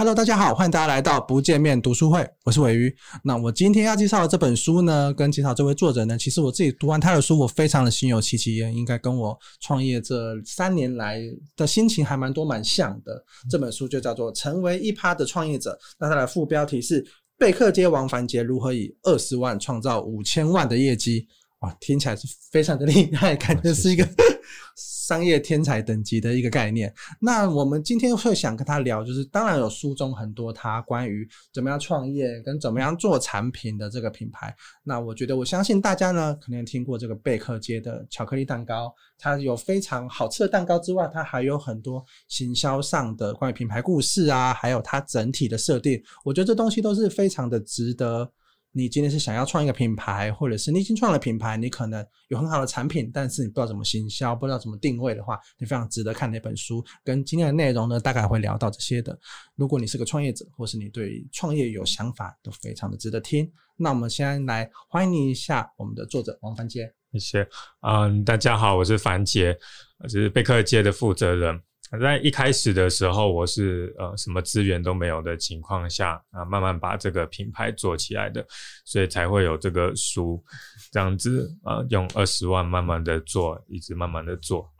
Hello，大家好，欢迎大家来到不见面读书会，我是鮪鱼。那我今天要介绍的这本书呢，跟介绍这位作者呢，其实我自己读完他的书，我非常的心有戚戚焉，应该跟我创业这三年来的心情还蛮多蛮像的。这本书就叫做《成为一趴的创业者》，那它的副标题是“贝克街王凡杰如何以二十万创造五千万的业绩”。哇，听起来是非常的厉害，感觉是一个 商业天才等级的一个概念。那我们今天会想跟他聊，就是当然有书中很多他关于怎么样创业跟怎么样做产品的这个品牌。那我觉得，我相信大家呢，可能听过这个贝克街的巧克力蛋糕，它有非常好吃的蛋糕之外，它还有很多行销上的关于品牌故事啊，还有它整体的设定。我觉得这东西都是非常的值得。你今天是想要创一个品牌，或者是你已经创了品牌，你可能有很好的产品，但是你不知道怎么行销，不知道怎么定位的话，你非常值得看那本书。跟今天的内容呢，大概会聊到这些的。如果你是个创业者，或是你对创业有想法，都非常的值得听。那我们先来欢迎一下我们的作者王凡杰。谢谢，嗯，大家好，我是凡杰，我是贝克街的负责人。在一开始的时候，我是呃什么资源都没有的情况下啊，慢慢把这个品牌做起来的，所以才会有这个书这样子啊，用二十万慢慢的做，一直慢慢的做。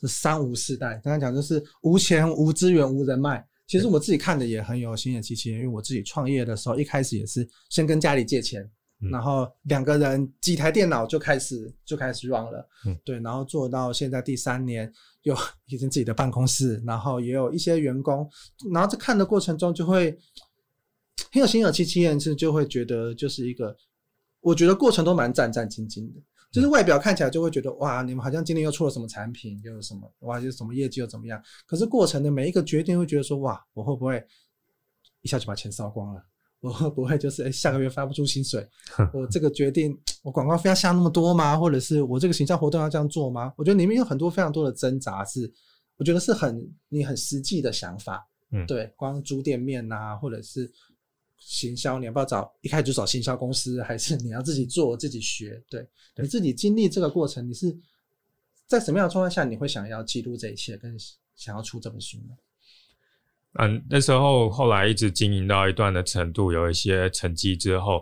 是三无世代，刚刚讲就是无钱、无资源、无人脉。其实我自己看的也很有心有戚戚，因为我自己创业的时候，一开始也是先跟家里借钱。然后两个人几台电脑就开始就开始 run 了，嗯，对，然后做到现在第三年，有 已经自己的办公室，然后也有一些员工，然后在看的过程中就会很有心有戚戚焉，是就会觉得就是一个，我觉得过程都蛮战战兢兢的，就是外表看起来就会觉得哇，你们好像今年又出了什么产品，又有什么哇，又什么业绩又怎么样，可是过程的每一个决定会觉得说哇，我会不会一下就把钱烧光了？我会 不会就是诶下个月发不出薪水？我这个决定，我广告费要下那么多吗？或者是我这个形象活动要这样做吗？我觉得里面有很多非常多的挣扎，是我觉得是很你很实际的想法。嗯，对，光租店面呐、啊，或者是行销，你要不要找一开始就找行销公司，还是你要自己做自己学？对，你自己经历这个过程，你是在什么样的状态下你会想要记录这一切，跟想要出这本书呢？嗯，那时候后来一直经营到一段的程度，有一些成绩之后，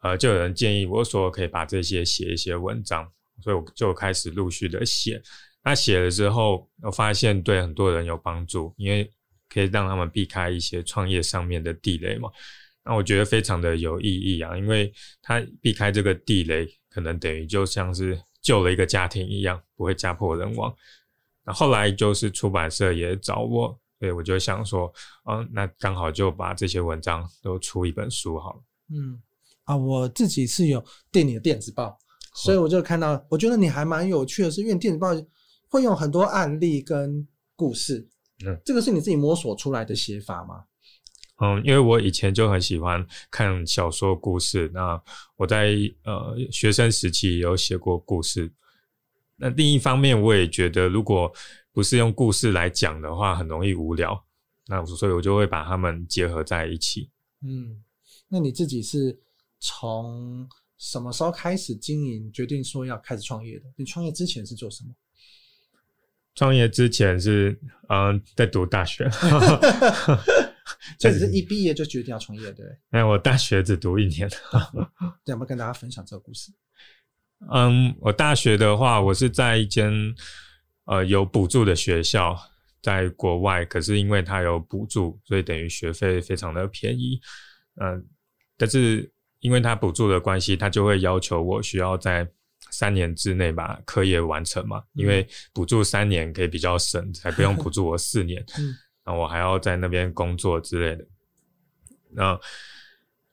呃，就有人建议我说可以把这些写一些文章，所以我就开始陆续的写。那写了之后，我发现对很多人有帮助，因为可以让他们避开一些创业上面的地雷嘛。那我觉得非常的有意义啊，因为他避开这个地雷，可能等于就像是救了一个家庭一样，不会家破人亡。那后来就是出版社也找我。对，我就想说，嗯，那刚好就把这些文章都出一本书好了。嗯，啊，我自己是有订你的电子报，所以我就看到，我觉得你还蛮有趣的是，因为电子报会用很多案例跟故事。嗯，这个是你自己摸索出来的写法吗？嗯，因为我以前就很喜欢看小说故事，那我在呃学生时期有写过故事。那另一方面，我也觉得如果不是用故事来讲的话，很容易无聊。那所以我就会把它们结合在一起。嗯，那你自己是从什么时候开始经营，决定说要开始创业的？你创业之前是做什么？创业之前是嗯，在读大学。这只是一毕业就决定要创业，对？哎，我大学只读一年。要不要跟大家分享这个故事？嗯，我大学的话，我是在一间。呃，有补助的学校在国外，可是因为它有补助，所以等于学费非常的便宜。嗯、呃，但是因为它补助的关系，它就会要求我需要在三年之内把课业完成嘛。因为补助三年可以比较省，才不用补助我四年。嗯，然后我还要在那边工作之类的。那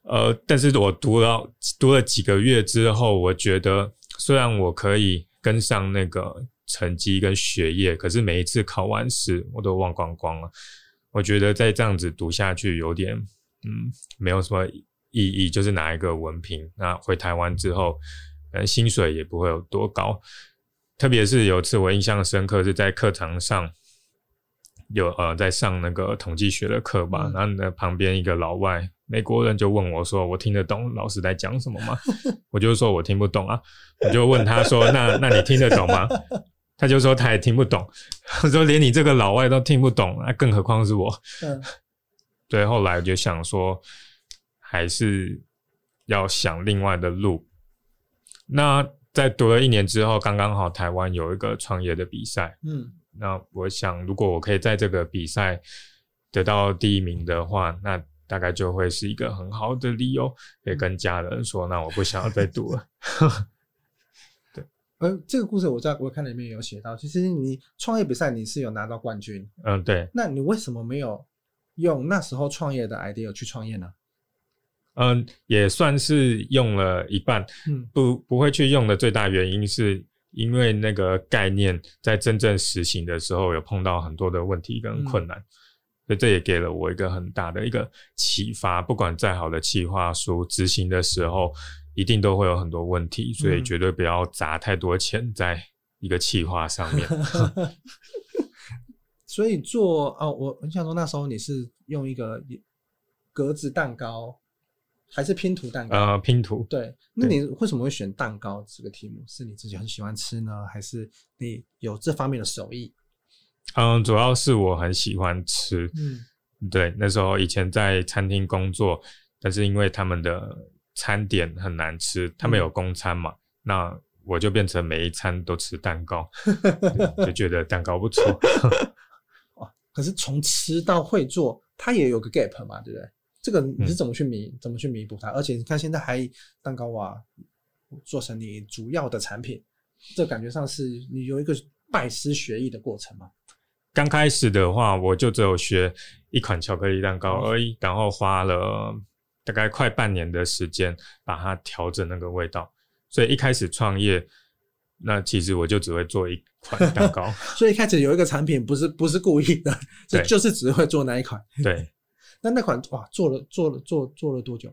呃，但是我读了读了几个月之后，我觉得虽然我可以跟上那个。成绩跟学业，可是每一次考完试我都忘光光了。我觉得再这样子读下去有点，嗯，没有什么意义，就是拿一个文凭。那回台湾之后，嗯，薪水也不会有多高。特别是有次我印象深刻，是在课堂上有呃在上那个统计学的课吧，然后呢旁边一个老外美国人就问我说：“我听得懂老师在讲什么吗？” 我就说我听不懂啊，我就问他说：“那那你听得懂吗？”他就说他也听不懂，他说连你这个老外都听不懂，那更何况是我。嗯，对后来我就想说，还是要想另外的路。那在读了一年之后，刚刚好台湾有一个创业的比赛，嗯，那我想如果我可以在这个比赛得到第一名的话，那大概就会是一个很好的理由，可以跟家人说，那我不想要再读了。对，呃，这个故事我在我看里面有写到，其实你创业比赛你是有拿到冠军，嗯，对，那你为什么没有？用那时候创业的 idea 去创业呢？嗯，也算是用了一半。嗯，不不会去用的最大原因是因为那个概念在真正实行的时候有碰到很多的问题跟困难，嗯、所以这也给了我一个很大的一个启发。不管再好的企划书，执行的时候一定都会有很多问题，所以绝对不要砸太多钱在一个企划上面。嗯 所以做哦，我很想说那时候你是用一个格子蛋糕，还是拼图蛋糕？呃，拼图。对，那你为什么会选蛋糕这个题目？是你自己很喜欢吃呢，还是你有这方面的手艺？嗯，主要是我很喜欢吃。嗯，对，那时候以前在餐厅工作，但是因为他们的餐点很难吃，他们有公餐嘛，嗯、那我就变成每一餐都吃蛋糕，就觉得蛋糕不错。可是从吃到会做，它也有个 gap 嘛，对不对？这个你是怎么去弥、嗯、怎么去弥补它？而且你看现在还蛋糕啊，做成你主要的产品，这感觉上是你有一个拜师学艺的过程嘛。刚开始的话，我就只有学一款巧克力蛋糕而已，然后花了大概快半年的时间把它调整那个味道，所以一开始创业。那其实我就只会做一款蛋糕，所以一开始有一个产品不是不是故意的，对就是只会做那一款。对，那那款哇，做了做了做做了多久？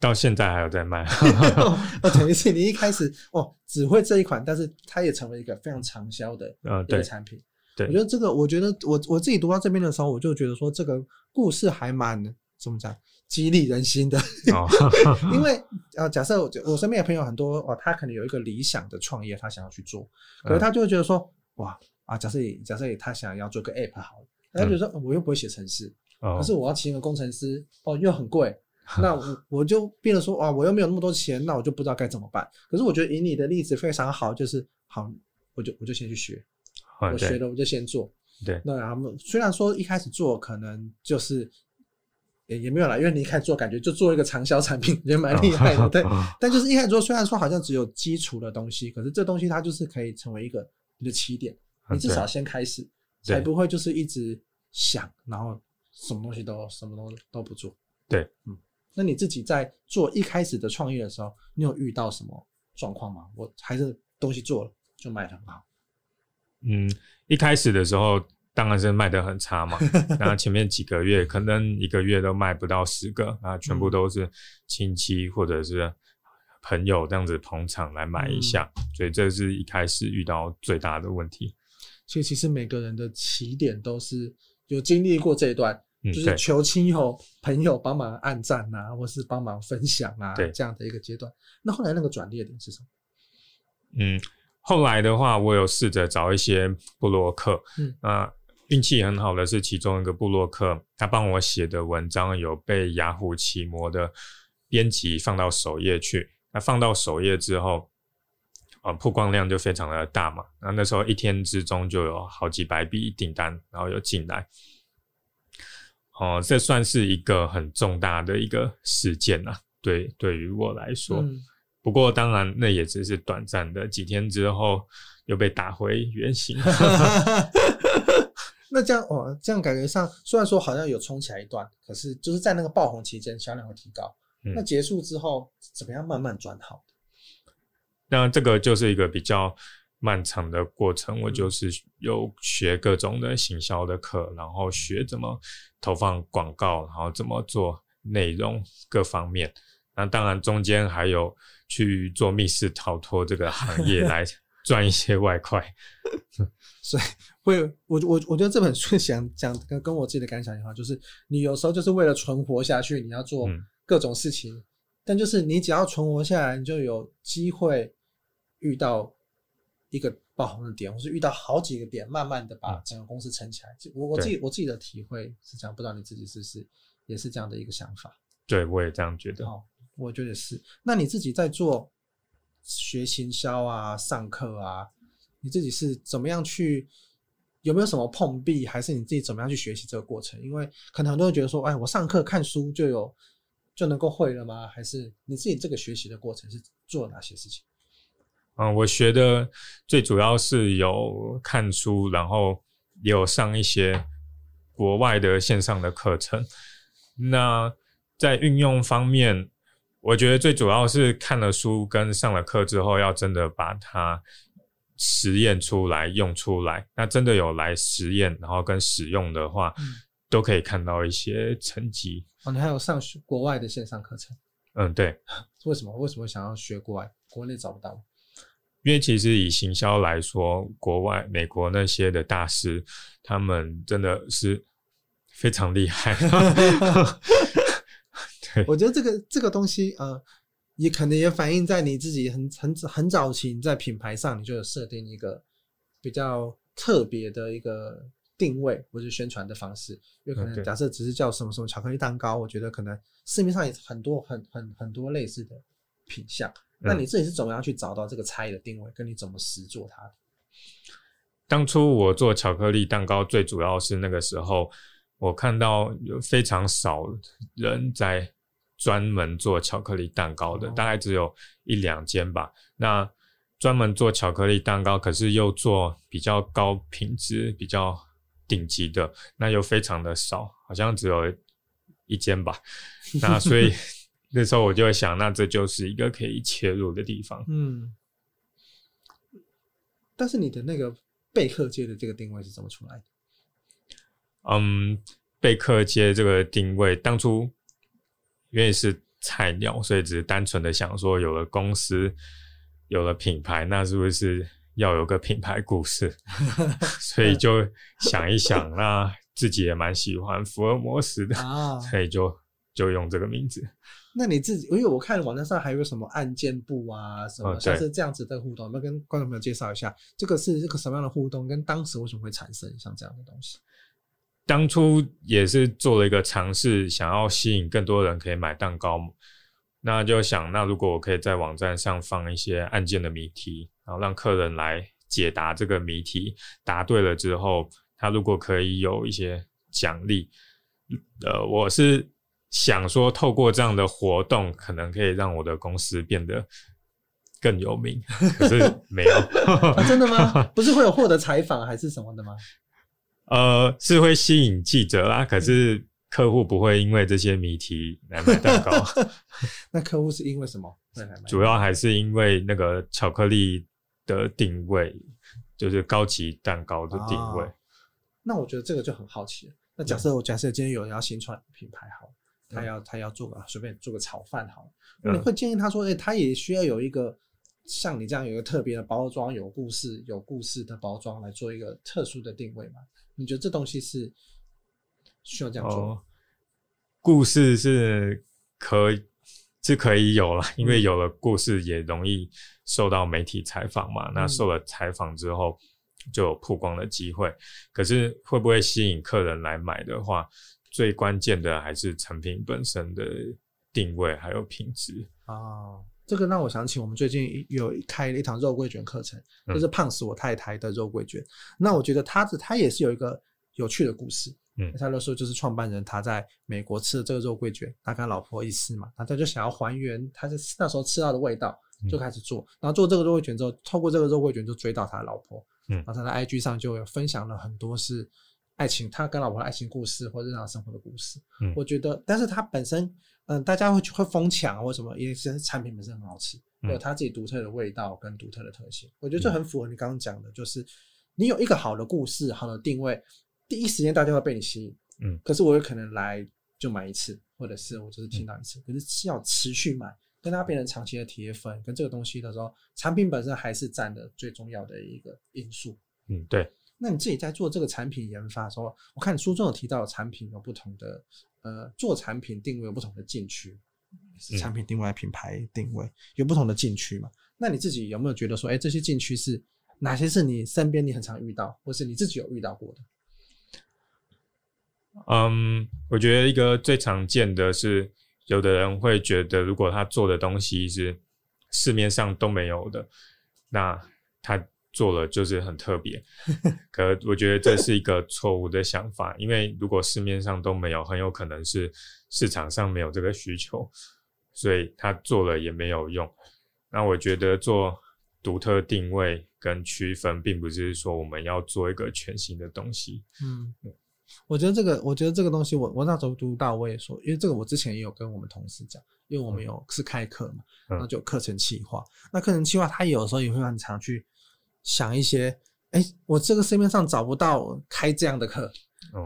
到现在还有在卖。哦，等于是你一开始哦只会这一款，但是它也成为一个非常畅销的一个产品。对，我觉得这个，我觉得我我自己读到这边的时候，我就觉得说这个故事还蛮怎么讲？激励人心的，因为啊，假设我我身边的朋友很多哦，他可能有一个理想的创业，他想要去做，可是他就会觉得说，哇啊，假设假设他想要做个 app 好了，他就说我又不会写程式，可是我要请一个工程师哦，又很贵，那我我就变得说啊，我又没有那么多钱，那我就不知道该怎么办。可是我觉得以你的例子非常好，就是好，我就我就先去学，我学了我就先做，对，那他们虽然说一开始做可能就是。也也没有啦，因为你一开始做，感觉就做一个长销产品，也蛮厉害的，对。但就是一开始做，虽然说好像只有基础的东西，可是这东西它就是可以成为一个你的起点，你至少先开始，才不会就是一直想，然后什么东西都什么都都不做。对，嗯。那你自己在做一开始的创业的时候，你有遇到什么状况吗？我还是东西做了就卖得很好。嗯，一开始的时候。当然是卖得很差嘛，然后前面几个月可能一个月都卖不到十个，啊，全部都是亲戚或者是朋友这样子捧场来买一下，嗯、所以这是一开始遇到最大的问题。所以其实每个人的起点都是有经历过这一段，嗯、就是求亲友朋友帮忙按赞啊，或是帮忙分享啊，对这样的一个阶段。那后来那个转捩点是什么？嗯，后来的话，我有试着找一些布洛克，嗯啊。运气很好的是，其中一个布洛克，他帮我写的文章有被雅虎奇摩的编辑放到首页去。那放到首页之后，呃，曝光量就非常的大嘛。那那时候一天之中就有好几百笔订单，然后又进来。哦、呃，这算是一个很重大的一个事件啊。对，对于我来说，嗯、不过当然那也只是短暂的，几天之后又被打回原形。那这样哦，这样感觉上虽然说好像有冲起来一段，可是就是在那个爆红期间销量会提高。嗯、那结束之后怎么样慢慢转好？那这个就是一个比较漫长的过程。我就是有学各种的行销的课，然后学怎么投放广告，然后怎么做内容各方面。那当然中间还有去做密室逃脱这个行业 来赚一些外快。所以。会，我我我觉得这本书想讲跟跟我自己的感想一样，就是你有时候就是为了存活下去，你要做各种事情，嗯、但就是你只要存活下来，你就有机会遇到一个爆红的点，或是遇到好几个点，慢慢的把整个公司撑起来。嗯、我我自己我自己的体会是这样，不知道你自己是不是也是这样的一个想法？对，我也这样觉得。哦，我觉得是。那你自己在做学行销啊、上课啊，你自己是怎么样去？有没有什么碰壁？还是你自己怎么样去学习这个过程？因为可能很多人觉得说，哎，我上课看书就有就能够会了吗？还是你自己这个学习的过程是做哪些事情？嗯，我学的最主要是有看书，然后也有上一些国外的线上的课程。那在运用方面，我觉得最主要是看了书跟上了课之后，要真的把它实验出来、用出来。那真的有来实验，然后跟使用的话，嗯、都可以看到一些成绩。哦，你还有上国外的线上课程？嗯，对。为什么？为什么想要学国外？国内找不到？因为其实以行销来说，国外美国那些的大师，他们真的是非常厉害。对，我觉得这个这个东西，呃，也可能也反映在你自己很很很早期你在品牌上，你就有设定一个比较特别的一个定位或者宣传的方式。因为可能假设只是叫什么什么巧克力蛋糕，我觉得可能市面上也很多很很很多类似的品相。那你自己是怎么样去找到这个差异的定位？跟你怎么实做它？当初我做巧克力蛋糕，最主要是那个时候，我看到有非常少人在专门做巧克力蛋糕的，大概只有一两间吧。那专门做巧克力蛋糕，可是又做比较高品质、比较顶级的，那又非常的少，好像只有一间吧。那所以。那时候我就会想，那这就是一个可以切入的地方。嗯，但是你的那个贝克街的这个定位是怎么出来的？嗯，贝克街这个定位当初因为是菜鸟，所以只是单纯的想说，有了公司，有了品牌，那是不是要有个品牌故事？所以就想一想，那自己也蛮喜欢福尔摩斯的，啊、所以就就用这个名字。那你自己，因为我看网站上还有什么案件部啊，什么像是这样子的互动，那、哦、跟观众朋友介绍一下，这个是这个什么样的互动，跟当时为什么会产生像这样的东西？当初也是做了一个尝试，想要吸引更多人可以买蛋糕，那就想，那如果我可以在网站上放一些案件的谜题，然后让客人来解答这个谜题，答对了之后，他如果可以有一些奖励，呃，我是。想说透过这样的活动，可能可以让我的公司变得更有名，可是没有、啊。真的吗？不是会有获得采访还是什么的吗？呃，是会吸引记者啦，可是客户不会因为这些谜题来买蛋糕。那客户是因为什么？主要还是因为那个巧克力的定位，就是高级蛋糕的定位。哦、那我觉得这个就很好奇了。那假设我假设今天有人要新创品牌，好。他要他要做个随便做个炒饭好了，你会建议他说，哎、欸，他也需要有一个像你这样有一个特别的包装，有故事有故事的包装来做一个特殊的定位吗？你觉得这东西是需要这样做？哦，故事是可以是可以有了，因为有了故事也容易受到媒体采访嘛。嗯、那受了采访之后就有曝光的机会，可是会不会吸引客人来买的话？最关键的还是产品本身的定位，还有品质啊、哦。这个让我想起我们最近有开了一堂肉桂卷课程，就是胖死我太太的肉桂卷。嗯、那我觉得他的他也是有一个有趣的故事。嗯，他就说就是创办人他在美国吃了这个肉桂卷，他跟他老婆一吃嘛，他他就想要还原他在那时候吃到的味道，就开始做。嗯、然后做这个肉桂卷之后，透过这个肉桂卷就追到他的老婆。嗯，然后他在 IG 上就有分享了很多是。爱情，他跟老婆的爱情故事或日常生活的故事，嗯，我觉得，但是他本身，嗯，大家会会疯抢或什么，因为其实产品本身很好吃，嗯、有他自己独特的味道跟独特的特性，我觉得这很符合你刚刚讲的，就是你有一个好的故事、好的定位，第一时间大家会被你吸引，嗯，可是我有可能来就买一次，或者是我就是听到一次，可是要持续买，跟他变成长期的铁粉，跟这个东西的时候，产品本身还是占的最重要的一个因素，嗯，对。那你自己在做这个产品研发的时候，我看你书中有提到产品有不同的，呃，做产品定位有不同的禁区，产品定位、品牌定位有不同的禁区嘛？那你自己有没有觉得说，哎，这些禁区是哪些是你身边你很常遇到，或是你自己有遇到过的？嗯，我觉得一个最常见的是，有的人会觉得，如果他做的东西是市面上都没有的，那他做了就是很特别。可我觉得这是一个错误的想法，因为如果市面上都没有，很有可能是市场上没有这个需求，所以他做了也没有用。那我觉得做独特定位跟区分，并不是说我们要做一个全新的东西。嗯。我觉得这个，我觉得这个东西我，我我那时候读到，我也说，因为这个我之前也有跟我们同事讲，因为我们有是开课嘛，然后就课程企划。那课程企划，他有时候也会很常去想一些，哎，我这个市面上找不到开这样的课，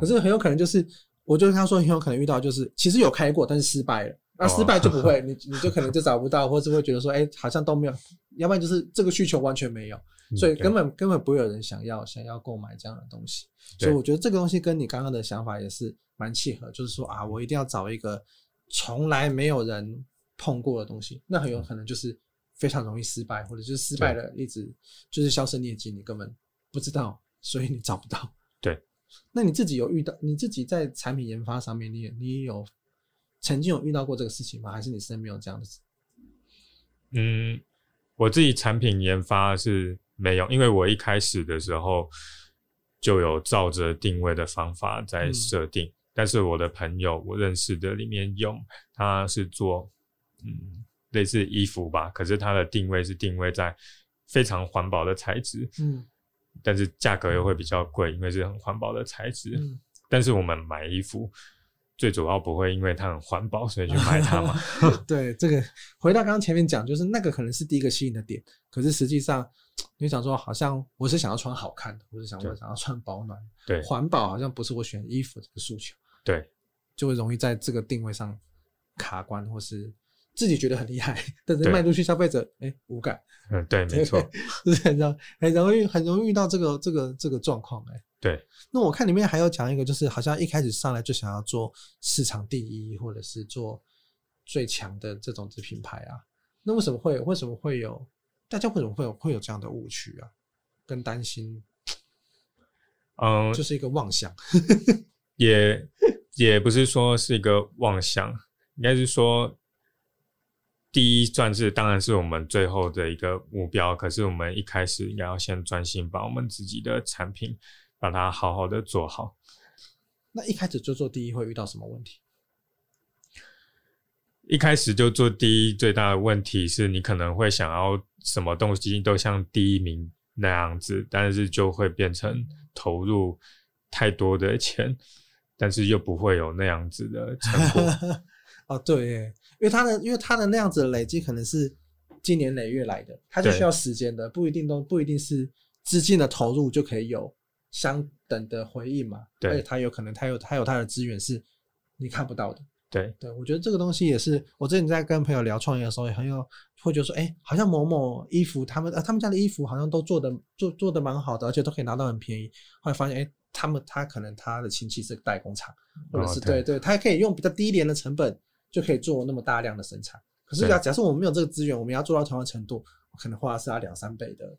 可是很有可能就是，我就跟他说，很有可能遇到就是，其实有开过，但是失败了。那失败就不会，你你就可能就找不到，或是会觉得说，哎，好像都没有，要不然就是这个需求完全没有。所以根本根本不会有人想要想要购买这样的东西，所以我觉得这个东西跟你刚刚的想法也是蛮契合，就是说啊，我一定要找一个从来没有人碰过的东西，那很有可能就是非常容易失败，或者就是失败了，一直就是销声匿迹，你根本不知道，所以你找不到。对，那你自己有遇到，你自己在产品研发上面，你也你也有曾经有遇到过这个事情吗？还是你身边有这样的事？嗯，我自己产品研发是。没有，因为我一开始的时候就有照着定位的方法在设定，嗯、但是我的朋友我认识的里面有，他是做嗯类似衣服吧，可是它的定位是定位在非常环保的材质，嗯，但是价格又会比较贵，因为是很环保的材质，嗯，但是我们买衣服。最主要不会因为它很环保，所以去买它嘛。对，这个回到刚刚前面讲，就是那个可能是第一个吸引的点，可是实际上你想说，好像我是想要穿好看的，我是想我想要穿保暖，对，环保好像不是我选衣服这个诉求，对，就会容易在这个定位上卡关，或是自己觉得很厉害，但是卖出去消费者哎无感。嗯，对，没错，就是很容很容易很容易遇到这个这个这个状况哎。对，那我看里面还有讲一个，就是好像一开始上来就想要做市场第一，或者是做最强的这种子品牌啊。那为什么会为什么会有大家为什么会有会有这样的误区啊？跟担心，嗯，就是一个妄想，也也不是说是一个妄想，应该是说第一算是当然是我们最后的一个目标，可是我们一开始应该要先专心把我们自己的产品。把它好好的做好。那一开始就做第一会遇到什么问题？一开始就做第一，最大的问题是你可能会想要什么东西都像第一名那样子，但是就会变成投入太多的钱，但是又不会有那样子的成果。哦，对耶，因为他的因为他的那样子的累积可能是经年累月来的，他就需要时间的，不一定都不一定是资金的投入就可以有。相等的回应嘛，对，而且他有可能他有他有他的资源是你看不到的，对对，我觉得这个东西也是我之前在跟朋友聊创业的时候，也很有会觉得说，哎、欸，好像某某衣服他们呃他们家的衣服好像都做的做做的蛮好的，而且都可以拿到很便宜。后来发现，哎、欸，他们他可能他的亲戚是代工厂，或者是、哦、对对，他可以用比较低廉的成本就可以做那么大量的生产。可是假假设我们没有这个资源，我们要做到同样程度，可能花的是要两三倍的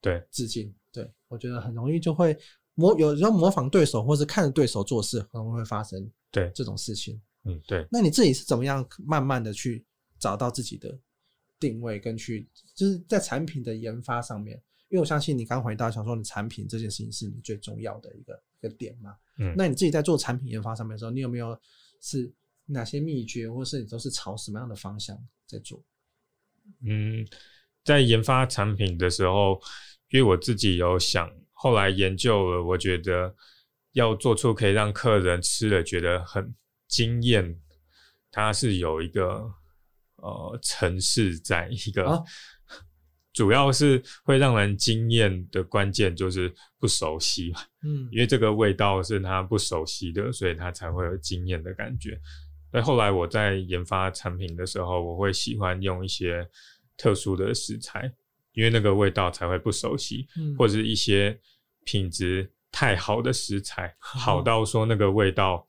对资金。对，我觉得很容易就会模，有时候模仿对手，或是看着对手做事，很容易会发生对这种事情。嗯，对。那你自己是怎么样慢慢的去找到自己的定位，跟去就是在产品的研发上面？因为我相信你刚回答想说，你产品这件事情是你最重要的一个一个点嘛。嗯。那你自己在做产品研发上面的时候，你有没有是哪些秘诀，或是你都是朝什么样的方向在做？嗯，在研发产品的时候。因为我自己有想，后来研究了，我觉得要做出可以让客人吃了觉得很惊艳，它是有一个呃城市在一个，啊、主要是会让人惊艳的关键就是不熟悉，嗯，因为这个味道是他不熟悉的，所以他才会有惊艳的感觉。所以后来我在研发产品的时候，我会喜欢用一些特殊的食材。因为那个味道才会不熟悉，嗯、或者是一些品质太好的食材，嗯、好到说那个味道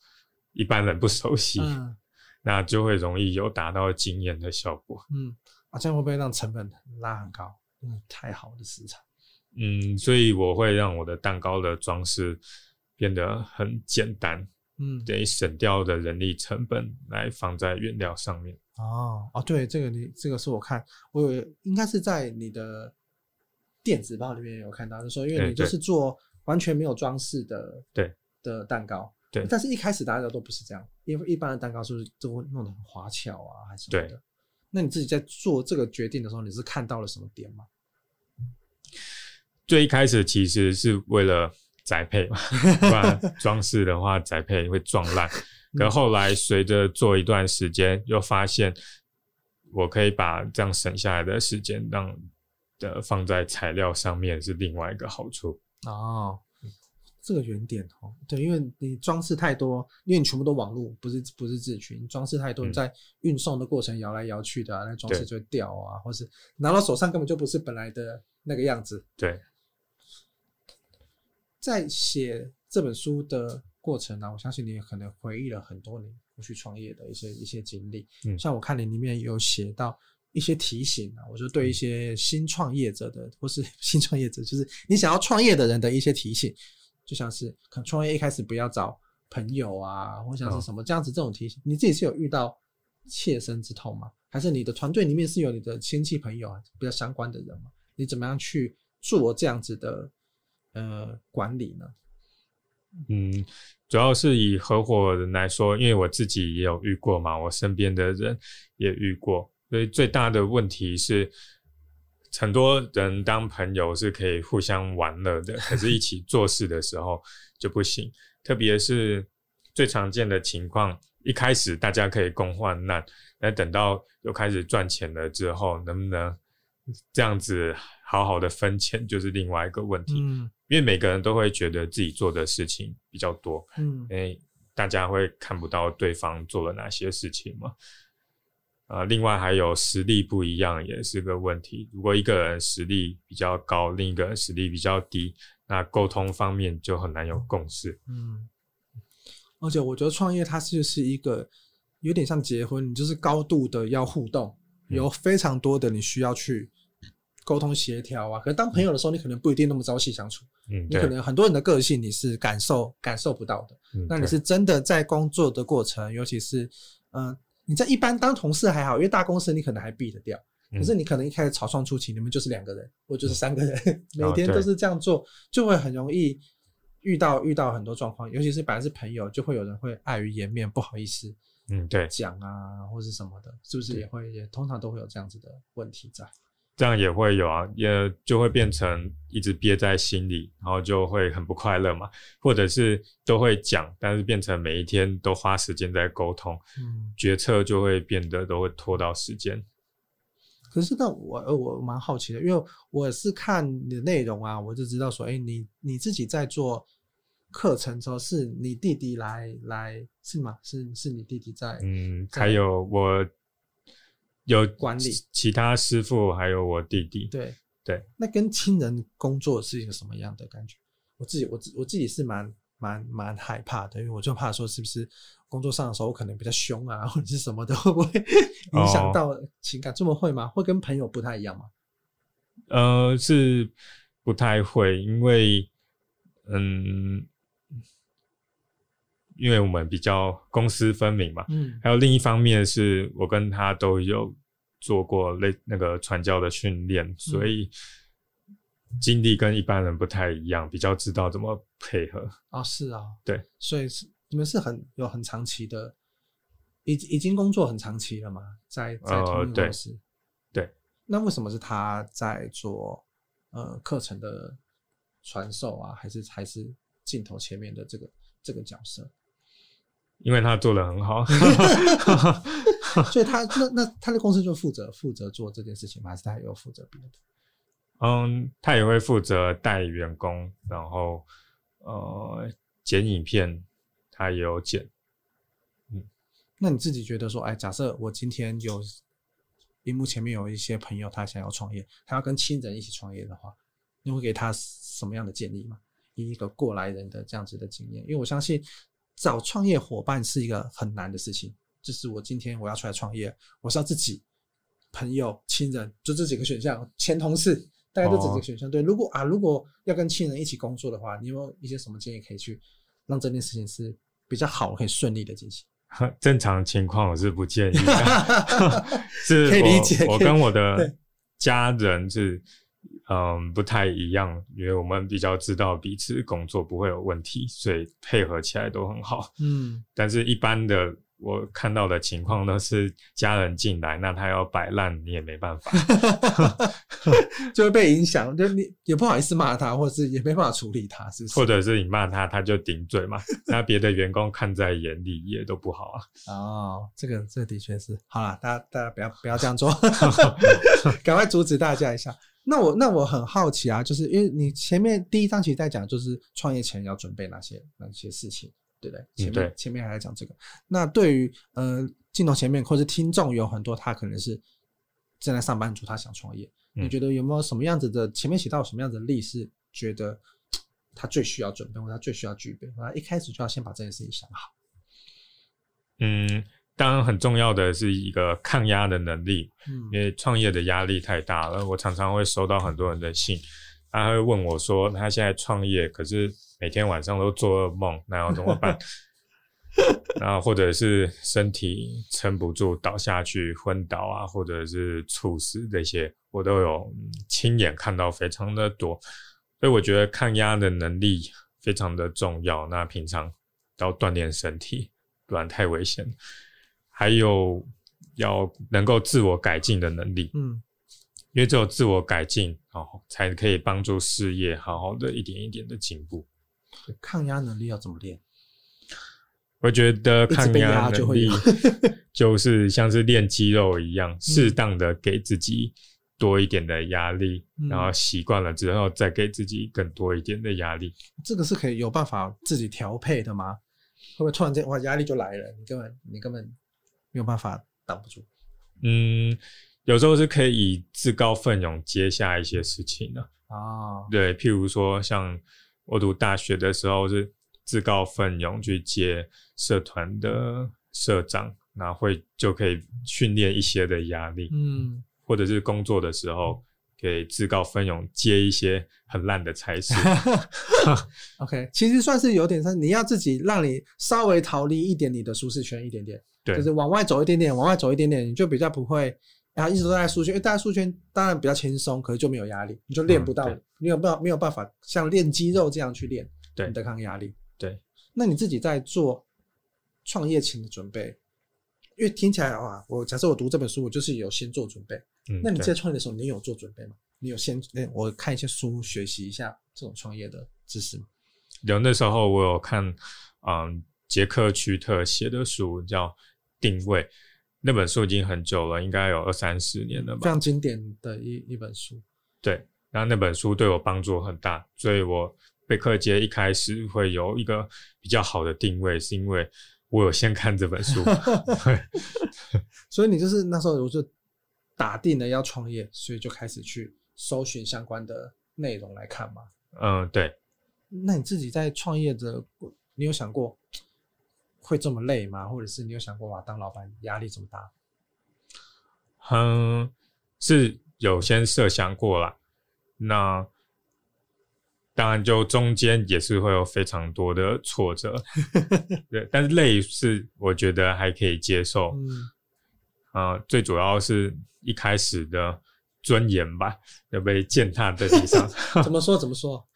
一般人不熟悉，嗯、那就会容易有达到惊艳的效果。嗯，啊，这样会不会让成本拉很高？嗯，太好的食材，嗯，所以我会让我的蛋糕的装饰变得很简单，嗯，等于省掉的人力成本来放在原料上面。哦哦，对，这个你这个是我看，我有应该是在你的电子报里面有看到，就是说因为你就是做完全没有装饰的，对的蛋糕，对，但是一开始大家都不是这样，因为一般的蛋糕是不是都会弄得很花巧啊，还是什么的？那你自己在做这个决定的时候，你是看到了什么点吗？最一开始其实是为了宅配嘛，不然装饰的话宅配会撞烂。可后来随着做一段时间，又发现我可以把这样省下来的时间，让的放在材料上面是另外一个好处。哦，这个原点哦，对，因为你装饰太多，因为你全部都网络，不是不是自群，装饰太多，你在运送的过程摇来摇去的，啊，那装饰就会掉啊，或是拿到手上根本就不是本来的那个样子。对。在写这本书的过程呢、啊，我相信你也可能回忆了很多你过去创业的一些一些经历。嗯，像我看你里面有写到一些提醒啊，我就对一些新创业者的，或是 新创业者，就是你想要创业的人的一些提醒，就像是可能创业一开始不要找朋友啊，或像是什么这样子这种提醒，你自己是有遇到切身之痛吗？还是你的团队里面是有你的亲戚朋友啊比较相关的人吗？你怎么样去做这样子的？呃，管理呢？嗯，主要是以合伙人来说，因为我自己也有遇过嘛，我身边的人也遇过，所以最大的问题是，很多人当朋友是可以互相玩乐的，可是一起做事的时候就不行。特别是最常见的情况，一开始大家可以共患难，那等到又开始赚钱了之后，能不能这样子好好的分钱，就是另外一个问题。嗯。因为每个人都会觉得自己做的事情比较多，嗯，因为大家会看不到对方做了哪些事情嘛。呃，另外还有实力不一样也是个问题。如果一个人实力比较高，另一个人实力比较低，那沟通方面就很难有共识。嗯，而且我觉得创业它就是一个有点像结婚，你就是高度的要互动，有非常多的你需要去。沟通协调啊，可是当朋友的时候，你可能不一定那么朝夕相处。嗯，你可能很多人的个性你是感受感受不到的。嗯，那你是真的在工作的过程，尤其是嗯、呃，你在一般当同事还好，因为大公司你可能还避得掉。可是你可能一开始草创初期，你们就是两个人，或就是三个人，每天都是这样做，就会很容易遇到遇到很多状况。尤其是本来是朋友，就会有人会碍于颜面不好意思，嗯，对，讲啊或是什么的，是不是也会也通常都会有这样子的问题在。这样也会有啊，也就会变成一直憋在心里，然后就会很不快乐嘛。或者是都会讲，但是变成每一天都花时间在沟通，嗯，决策就会变得都会拖到时间。可是那我我蛮好奇的，因为我是看你的内容啊，我就知道说，哎，你你自己在做课程的时候，是你弟弟来来是吗？是是你弟弟在？嗯，还有我。有管理其他师傅，还有我弟弟。对对，那跟亲人工作是一个什么样的感觉？我自己，我自我自己是蛮蛮蛮害怕的，因为我就怕说是不是工作上的时候我可能比较凶啊，或者是什么的，会不会影响到情感？这么会吗？会跟朋友不太一样吗？呃，是不太会，因为嗯。因为我们比较公私分明嘛，嗯，还有另一方面是我跟他都有做过类那个传教的训练，所以经历跟一般人不太一样，比较知道怎么配合。啊，是啊，对，所以是你们是很有很长期的，已已经工作很长期了嘛，在在同一个公司，呃，对，对，那为什么是他在做呃课程的传授啊，还是还是镜头前面的这个这个角色？因为他做得很好 所以他那那他的公司就负责负责做这件事情吗？还是他也有负责别的？嗯，他也会负责带员工，然后呃剪影片，他也有剪。嗯，那你自己觉得说，哎，假设我今天有荧幕前面有一些朋友，他想要创业，他要跟亲人一起创业的话，你会给他什么样的建议吗？以一个过来人的这样子的经验，因为我相信。找创业伙伴是一个很难的事情。就是我今天我要出来创业，我是要自己、朋友、亲人，就这几个选项。前同事大概就这几个选项。对，如果啊，如果要跟亲人一起工作的话，你有没有一些什么建议可以去让这件事情是比较好、可以顺利的进行？正常情况我是不建议的，是可以理解。我跟我的家人是嗯不太一样，因为我们比较知道彼此工作不会有问题，所以配合起来都很好。嗯，但是一般的。我看到的情况都是家人进来，那他要摆烂，你也没办法 就会被影响。就你也不好意思骂他，或者是也没办法处理他，是不是？或者是你骂他，他就顶嘴嘛。那别的员工看在眼里也都不好啊。哦，这个这个的确是。好了，大家大家不要不要这样做，赶快阻止大家一下。那我那我很好奇啊，就是因为你前面第一章其实在讲，就是创业前要准备哪些哪些事情。对不对？前面、嗯、前面还在讲这个。那对于呃镜头前面或者听众有很多，他可能是正在上班族，他想创业。嗯、你觉得有没有什么样子的前面写到什么样子的例是，觉得 他最需要准备，或者他最需要具备？他一开始就要先把这件事情想好。嗯，当然很重要的是一个抗压的能力。嗯，因为创业的压力太大了，我常常会收到很多人的信，他会问我说，他现在创业，可是。每天晚上都做噩梦，那要怎么办？然后或者是身体撑不住倒下去昏倒啊，或者是猝死这些，我都有亲眼看到非常的多。所以我觉得抗压的能力非常的重要。那平常要锻炼身体，不然太危险。还有要能够自我改进的能力，嗯，因为只有自我改进，哦，才可以帮助事业好好的一点一点的进步。抗压能力要怎么练？我觉得抗压能力 就是像是练肌肉一样，适当的给自己多一点的压力，嗯、然后习惯了之后再给自己更多一点的压力。这个是可以有办法自己调配的吗？会不会突然间哇压力就来了？你根本你根本没有办法挡不住。嗯，有时候是可以以自告奋勇接下一些事情的啊。哦、对，譬如说像。我读大学的时候是自告奋勇去接社团的社长，那会就可以训练一些的压力，嗯，或者是工作的时候可以自告奋勇接一些很烂的差事。OK，其实算是有点像你要自己让你稍微逃离一点你的舒适圈一点点，对，就是往外走一点点，往外走一点点，你就比较不会。然后一直都在数圈，因为大家数圈当然比较轻松，可是就没有压力，你就练不到，嗯、你有办没有办法像练肌肉这样去练，对，你的抗压力。对，那你自己在做创业前的准备，因为听起来啊，我假设我读这本书，我就是有先做准备。嗯，那你在创业的时候，你有做准备吗？你有先我看一些书，学习一下这种创业的知识吗？有，那时候我有看，嗯，杰克屈特写的书叫《定位》。那本书已经很久了，应该有二三十年了吧。非常经典的一一本书。对，然后那本书对我帮助很大，所以我贝克街一开始会有一个比较好的定位，是因为我有先看这本书。对，所以你就是那时候我就打定了要创业，所以就开始去搜寻相关的内容来看嘛。嗯，对。那你自己在创业的，你有想过？会这么累吗？或者是你有想过哇，当老板压力这么大？嗯，是有先设想过啦。那当然，就中间也是会有非常多的挫折，对。但是累是我觉得还可以接受。嗯，呃，最主要是一开始的尊严吧，要被践踏在地上。怎么说？怎么说？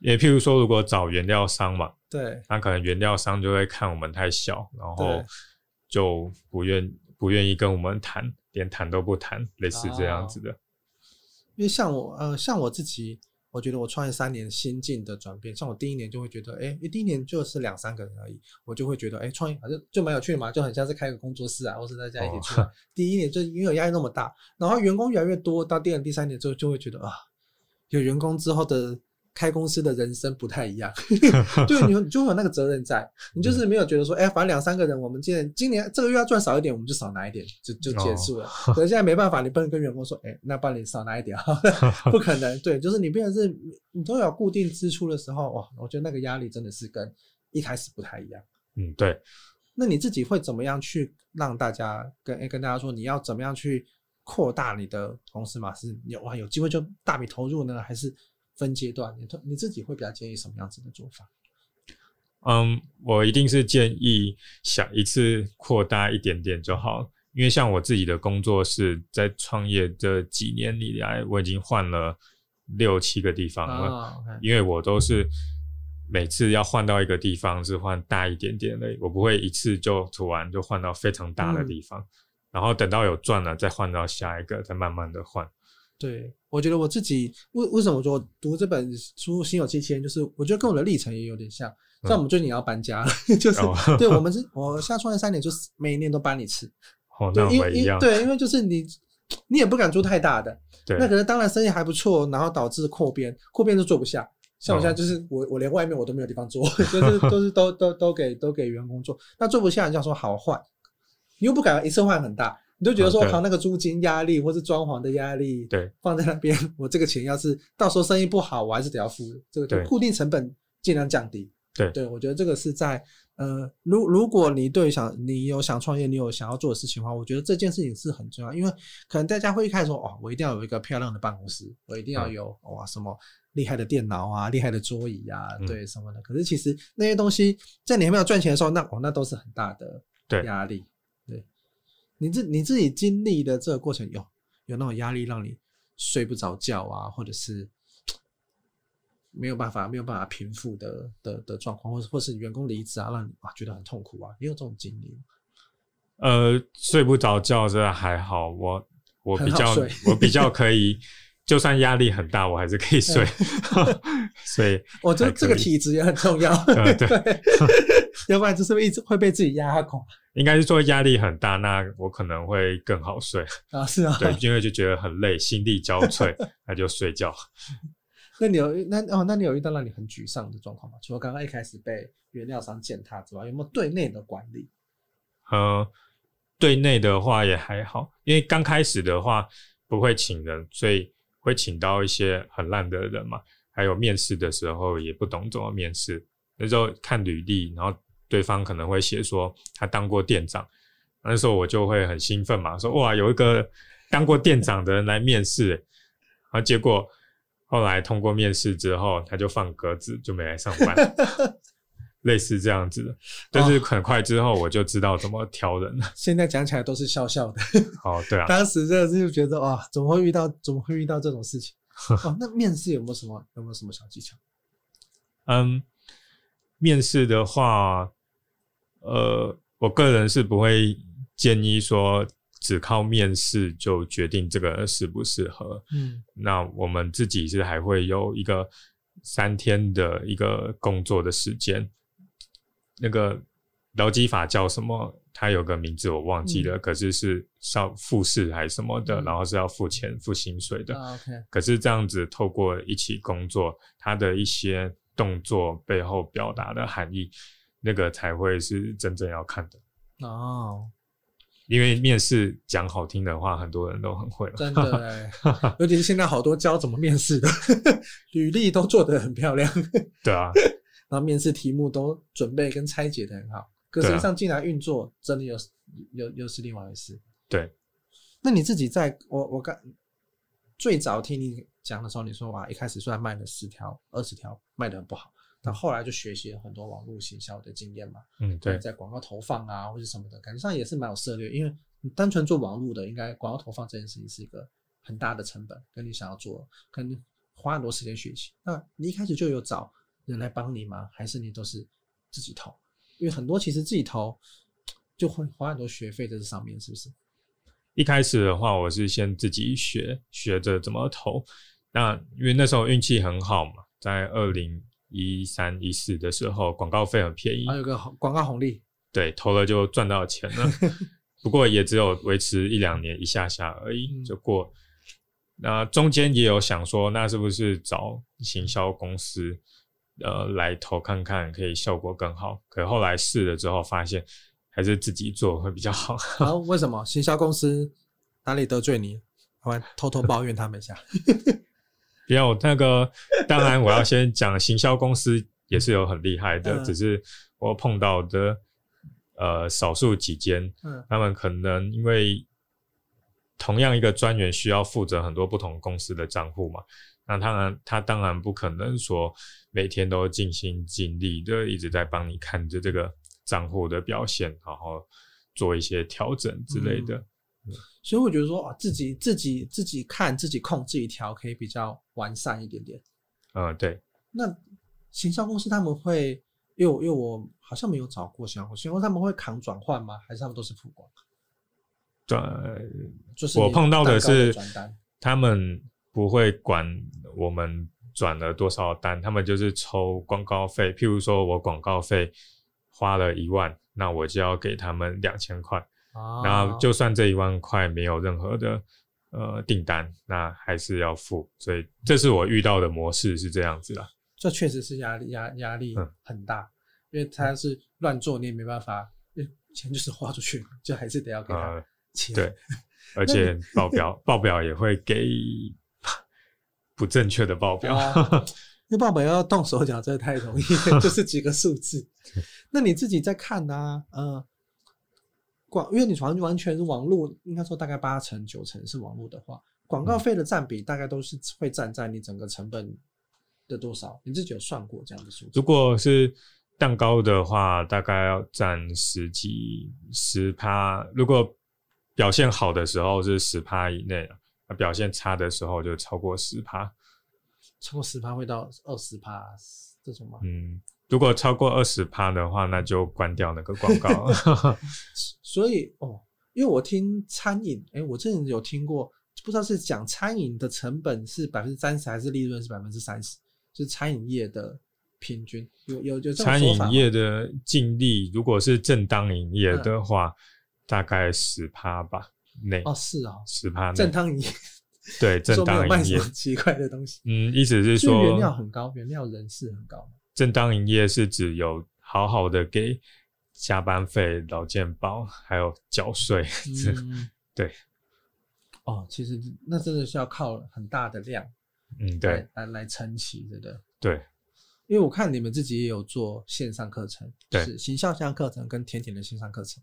也譬如说，如果找原料商嘛。对，那可能原料商就会看我们太小，然后就不愿不愿意跟我们谈，连谈都不谈，类似这样子的。因为像我呃，像我自己，我觉得我创业三年心境的转变，像我第一年就会觉得，哎，第一年就是两三个人而已，我就会觉得，哎，创业好像就蛮有趣的嘛，就很像是开个工作室啊，或是大家一起去。哦、第一年就因为有压力那么大，然后员工越来越多，到第二、第三年之后就会觉得啊，有员工之后的。开公司的人生不太一样，就 你就会有那个责任在，你就是没有觉得说，哎、欸，反正两三个人，我们今年今年这个月要赚少一点，我们就少拿一点，就就结束了。可是、哦、现在没办法，你不能跟员工说，哎、欸，那帮你少拿一点，不可能。对，就是你变成是，你都有固定支出的时候，哇，我觉得那个压力真的是跟一开始不太一样。嗯，对。那你自己会怎么样去让大家跟、欸、跟大家说，你要怎么样去扩大你的公司嘛？是有哇有机会就大笔投入呢，还是分阶段？你你自己会比较建议什么样子的做法？嗯，我一定是建议想一次扩大一点点就好，因为像我自己的工作室，在创业这几年里来，我已经换了六七个地方了，因为我都是每次要换到一个地方是换大一点点的，我不会一次就突然就换到非常大的地方，嗯、然后等到有赚了再换到下一个，再慢慢的换。对，我觉得我自己为为什么我说读这本书《心有戚戚》，就是我觉得跟我的历程也有点像。像我们最近也要搬家了，嗯、就是、哦、对我们是，我现在创业三年，就是每一年都搬一次。哦，那我一样。对，因为就是你，你也不敢租太大的。对。那可能当然生意还不错，然后导致扩编，扩编就做不下。像我现在就是我，我连外面我都没有地方做，就是都是都都都给都给员工做。那做不下，你想说好换，你又不敢一次换很大。你就觉得说，靠那个租金压力，或是装潢的压力，对，放在那边，我这个钱要是到时候生意不好，我还是得要付。这个就固定成本尽量降低。对，对，我觉得这个是在呃，如如果你对想你有想创业，你有想要做的事情的话，我觉得这件事情是很重要，因为可能大家会一开始说，哦，我一定要有一个漂亮的办公室，我一定要有、嗯、哇什么厉害的电脑啊，厉害的桌椅啊，嗯、对什么的。可是其实那些东西在你还没有赚钱的时候，那哦那都是很大的压力。你自你自己经历的这个过程有有那种压力，让你睡不着觉啊，或者是没有办法没有办法平复的的的状况，或是或是员工离职啊，让你啊觉得很痛苦啊，也有这种经历吗？呃，睡不着觉这还好，我我比较我比较可以，就算压力很大，我还是可以睡。所以我觉得这个体质也很重要，呃、对，要不然就是一直会被自己压垮。应该是说压力很大，那我可能会更好睡 啊，是啊，对，因为就觉得很累，心力交瘁，那就睡觉。那你有那哦，那你有遇到让你很沮丧的状况吗？除了刚刚一开始被原料商践踏之外，有没有对内的管理？呃，对内的话也还好，因为刚开始的话不会请人，所以会请到一些很烂的人嘛。还有面试的时候也不懂怎么面试，那时候看履历，然后。对方可能会写说他当过店长，那时候我就会很兴奋嘛，说哇，有一个当过店长的人来面试，然后结果后来通过面试之后，他就放鸽子，就没来上班，类似这样子的。但是很快之后我就知道怎么挑人了。现在讲起来都是笑笑的。哦，对啊，当时真的是就觉得哇，怎么会遇到怎么会遇到这种事情？哦，那面试有没有什么有没有什么小技巧？嗯，面试的话。呃，我个人是不会建议说只靠面试就决定这个适不适合。嗯，那我们自己是还会有一个三天的一个工作的时间。那个劳基法叫什么？它有个名字我忘记了，嗯、可是是要复试还是什么的，嗯、然后是要付钱付薪水的。啊、OK，可是这样子透过一起工作，它的一些动作背后表达的含义。那个才会是真正要看的哦，因为面试讲好听的话，很多人都很会了。真的，尤其是现在好多教怎么面试的，履历都做得很漂亮。对啊，然后面试题目都准备跟拆解的很好，可实际上进来运作，真的又又又是另外一回事。对，那你自己在我我刚最早听你讲的时候，你说哇，一开始虽然卖了十条、二十条，卖的很不好。但后来就学习了很多网络行销的经验嘛，嗯，对，在广告投放啊或者什么的，感觉上也是蛮有策略。因为你单纯做网络的，应该广告投放这件事情是一个很大的成本，跟你想要做，可能花很多时间学习。那你一开始就有找人来帮你吗？还是你都是自己投？因为很多其实自己投就会花很多学费在这上面，是不是？一开始的话，我是先自己学，学着怎么投。那因为那时候运气很好嘛，在二零。一三一四的时候，广告费很便宜，还有个广告红利，对，投了就赚到钱了。不过也只有维持一两年，一下下而已就过。那中间也有想说，那是不是找行销公司呃来投看看，可以效果更好？可后来试了之后，发现还是自己做会比较好。好，为什么行销公司哪里得罪你？我偷偷抱怨他们一下。没有那个，当然我要先讲，行销公司也是有很厉害的，只是我碰到的呃少数几间，他们可能因为同样一个专员需要负责很多不同公司的账户嘛，那当然他当然不可能说每天都尽心尽力的一直在帮你看着这个账户的表现，然后做一些调整之类的。嗯、所以我觉得说啊，自己自己自己看自己控自己调，可以比较完善一点点。嗯，对。那行销公司他们会，因为因为我好像没有找过行销公司，因为他们会扛转换吗？还是他们都是曝光？对，就是我碰到的是，他们不会管我们转了多少单，他们就是抽广告费。譬如说我广告费花了一万，那我就要给他们两千块。哦，然后就算这一万块没有任何的呃订单，那还是要付。所以这是我遇到的模式是这样子啦。这确实是压力压压力很大，嗯，因为他是乱做，你也没办法，因为钱就是花出去，就还是得要给他。呃对，而且报表 报表也会给不正确的报表，因为报表要动手脚，这太容易，就是几个数字。那你自己在看呢、啊？呃，广，因为你完完全是网络，应该说大概八成九成是网络的话，广告费的占比大概都是会占在你整个成本的多少？你自己有算过这样的数字？如果是蛋糕的话，大概要占十几十趴。如果表现好的时候是十趴以内，那表现差的时候就超过十趴，超过十趴会到二十趴这种吗？嗯，如果超过二十趴的话，那就关掉那个广告。所以哦，因为我听餐饮，哎、欸，我之前有听过，不知道是讲餐饮的成本是百分之三十，还是利润是百分之三十，就是餐饮业的平均有有就餐饮业的净利，如果是正当营业的话。嗯。大概十趴吧，内。哦是哦，十趴内。正当营业，对正当营业，奇怪的东西，嗯，意思是说原料很高，原料人事很高。正当营业是指有好好的给加班费、劳健保，还有缴税，嗯，对。哦，其实那真的是要靠很大的量，嗯，对，来来撑起，对不，对。因为我看你们自己也有做线上课程，对，是行销线上课程跟甜甜的线上课程。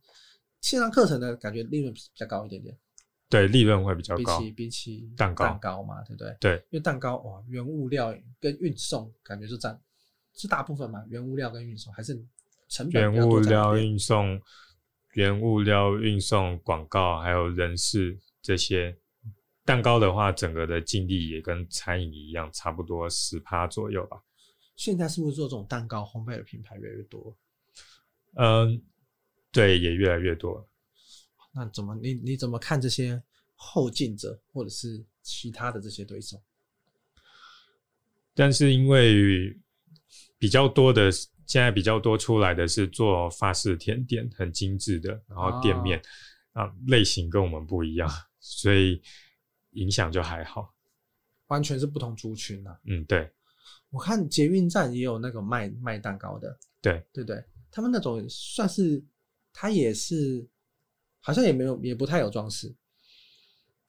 线上课程的感觉利润比较高一点点，对，利润会比较高，比起比起蛋糕。蛋糕嘛，对不对？对，因为蛋糕哇，原物料跟运送感觉就占是大部分嘛，原物料跟运送还是成本。原物料运送、原物料运送、广告还有人事这些，蛋糕的话，整个的净利也跟餐饮一样，差不多十趴左右吧。现在是不是做这种蛋糕烘焙的品牌越来越多？嗯。对，也越来越多。那怎么你你怎么看这些后进者，或者是其他的这些对手？但是因为比较多的，现在比较多出来的是做法式甜点，很精致的，然后店面啊，啊类型跟我们不一样，所以影响就还好。完全是不同族群啊。嗯，对。我看捷运站也有那个卖卖蛋糕的，对对对，他们那种算是。他也是，好像也没有，也不太有装饰。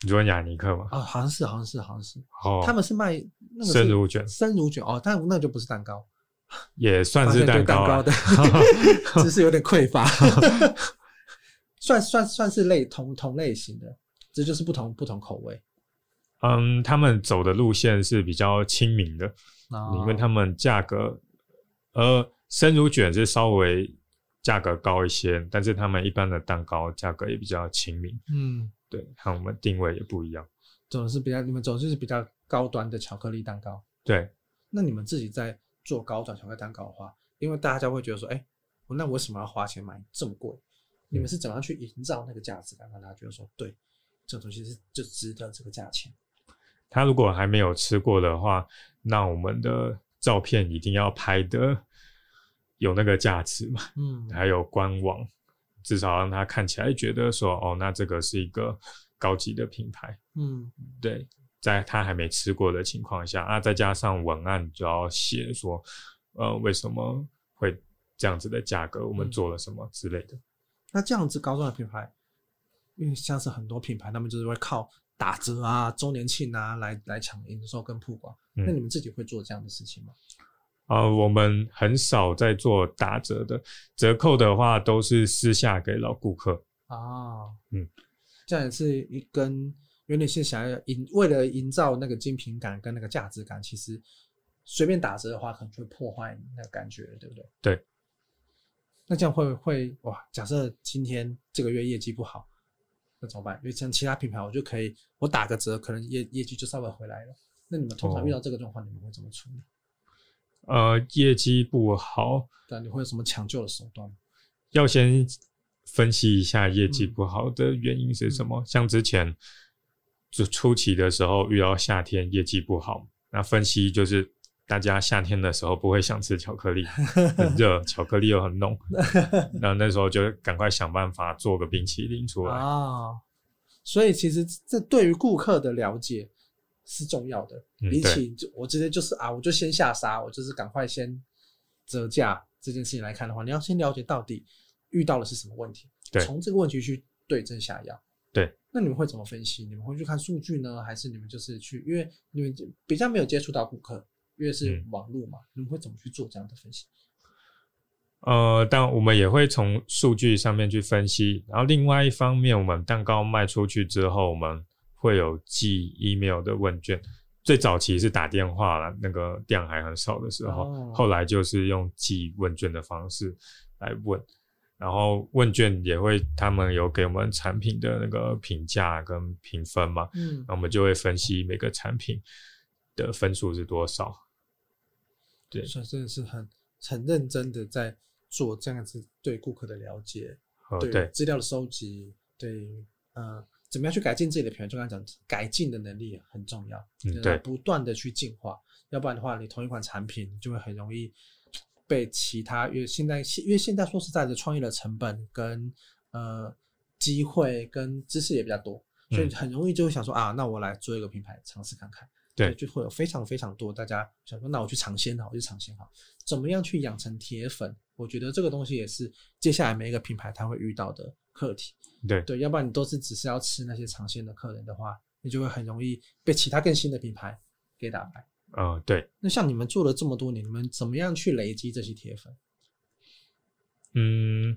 你说雅尼克吗？哦，好像是，好像是，好像是。哦，他们是卖那个生乳卷，生乳卷哦，但那就不是蛋糕，也算是蛋糕，的，只是有点匮乏。算算算是类同同类型的，这就是不同不同口味。嗯，他们走的路线是比较亲民的，哦，因为他们价格，呃，生乳卷是稍微。价格高一些，但是他们一般的蛋糕价格也比较亲民。嗯，对，和我们定位也不一样。走的是比较，你们走的是比较高端的巧克力蛋糕。对，那你们自己在做高端巧克力蛋糕的话，因为大家会觉得说，哎、欸，那为什么要花钱买这么贵？你们是怎么样去营造那个价值感，让大家觉得说，对，这东西是就值得这个价钱？他如果还没有吃过的话，那我们的照片一定要拍的。有那个价值嘛？嗯，还有官网，至少让他看起来觉得说，哦，那这个是一个高级的品牌。嗯，对，在他还没吃过的情况下，啊，再加上文案就要写说，呃，为什么会这样子的价格？我们做了什么之类的。嗯，那这样子高端的品牌，因为像是很多品牌，他们就是会靠打折啊、周年庆啊来来抢营收跟曝光。嗯。那你们自己会做这样的事情吗？啊、呃，我们很少在做打折的，折扣的话都是私下给老顾客。啊，嗯，这样也是一根有点是想要营，为了营造那个精品感跟那个价值感，其实随便打折的话，可能就会破坏那个感觉，对不对？对。那这样会会哇？假设今天这个月业绩不好，那怎么办？因为像其他品牌，我就可以我打个折，可能业业绩就稍微回来了。那你们通常遇到这个状况，哦、你们会怎么处理？呃，业绩不好，对，你会有什么抢救的手段？要先分析一下业绩不好的原因是什么。嗯、像之前就初期的时候遇到夏天业绩不好，那分析就是。大家夏天的时候不会想吃巧克力，很热，巧克力又很浓，然后那时候就赶快想办法做个冰淇淋出来啊。所以其实这对于顾客的了解是重要的，比起我直接就是啊，我就先下杀，我就是赶快先折价这件事情来看的话，你要先了解到底遇到的是什么问题，对，从这个问题去对症下药。对，那你们会怎么分析？你们会去看数据呢，还是你们就是去，因为你们比较没有接触到顾客？因为是网络嘛，嗯、你们会怎么去做这样的分析？呃，但我们也会从数据上面去分析。然后另外一方面，我们蛋糕卖出去之后，我们会有寄 email 的问卷。最早期是打电话了，那个量还很少的时候，哦、后来就是用寄问卷的方式来问。然后问卷也会，他们有给我们产品的那个评价跟评分嘛，嗯，那我们就会分析每个产品的分数是多少。对，算真的是很很认真的在做这样子对顾客的了解，哦、对资料的收集，对，呃，怎么样去改进自己的品牌？就刚才讲，改进的能力很重要，嗯，对，不断的去进化，要不然的话，你同一款产品就会很容易被其他，因为现在因为现在说实在的，创业的成本跟呃机会跟知识也比较多，所以很容易就会想说、嗯、啊，那我来做一个品牌尝试看看。对，就会有非常非常多大家想说，那我去尝鲜好，我去尝鲜好，怎么样去养成铁粉？我觉得这个东西也是接下来每一个品牌它会遇到的课题。对对，要不然你都是只是要吃那些尝鲜的客人的话，你就会很容易被其他更新的品牌给打败。嗯，对。那像你们做了这么多年，你们怎么样去累积这些铁粉？嗯，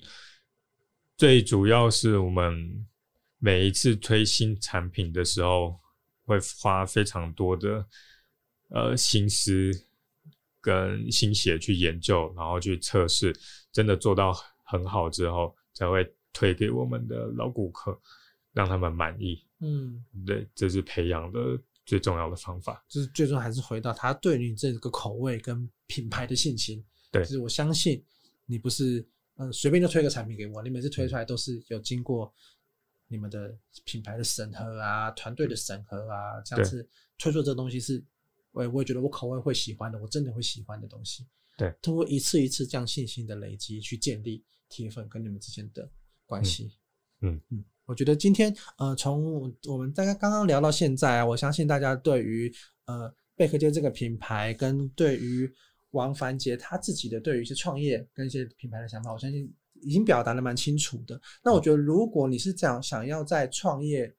最主要是我们每一次推新产品的时候。会花非常多的呃心思跟心血去研究，然后去测试，真的做到很好之后，才会推给我们的老顾客，让他们满意。嗯，对，这是培养的最重要的方法。就是最终还是回到他对你这个口味跟品牌的信心。对，就是我相信你不是嗯随便就推个产品给我，你每次推出来都是有经过。你们的品牌的审核啊，团队的审核啊，这样子推出这个东西是，我也我也觉得我口味会喜欢的，我真的会喜欢的东西。对，通过一次一次这样信心的累积，去建立铁粉跟你们之间的关系。嗯嗯，嗯，我觉得今天呃，从我们大家刚刚聊到现在啊，我相信大家对于呃贝壳街这个品牌，跟对于王凡杰他自己的对于一些创业跟一些品牌的想法，我相信。已经表达的蛮清楚的。那我觉得，如果你是这样想要在创业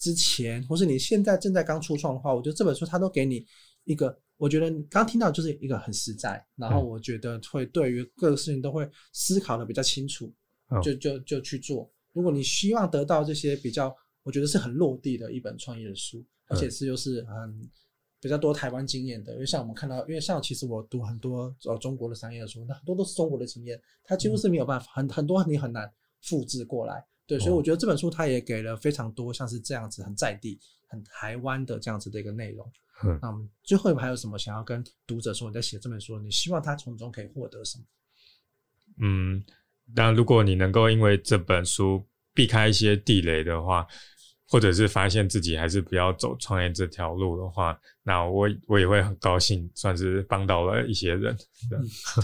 之前，或是你现在正在刚初创的话，我觉得这本书它都给你一个，我觉得你刚听到就是一个很实在，然后我觉得会对于各个事情都会思考的比较清楚，就就就去做。如果你希望得到这些比较，我觉得是很落地的一本创业的书，而且是又是很。比较多台湾经验的，因为像我们看到，因为像其实我读很多呃中国的商业的书，那很多都是中国的经验，它几乎是没有办法，很很多你很难复制过来。对，所以我觉得这本书它也给了非常多像是这样子很在地、很台湾的这样子的一个内容。嗯，那我们最后还有什么想要跟读者说？你在写这本书，你希望他从中可以获得什么？嗯，当然，如果你能够因为这本书避开一些地雷的话。或者是发现自己还是不要走创业这条路的话，那我我也会很高兴，算是帮到了一些人。对，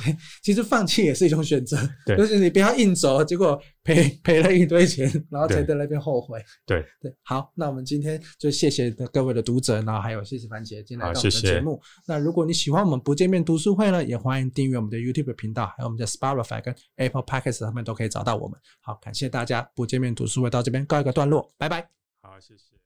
对，其实放弃也是一种选择，对，就是你不要硬走，结果赔赔了一堆钱，然后才在那边后悔。对对，好，那我们今天就谢谢各位的读者，然后还有谢谢凡杰今天来到我们的节目。谢谢。那如果你喜欢我们不见面读书会呢，也欢迎订阅我们的 YouTube 频道，还有我们的 Spotify 跟 Apple Podcasts 上面都可以找到我们。好，感谢大家，不见面读书会到这边告一个段落，拜拜。好，谢谢。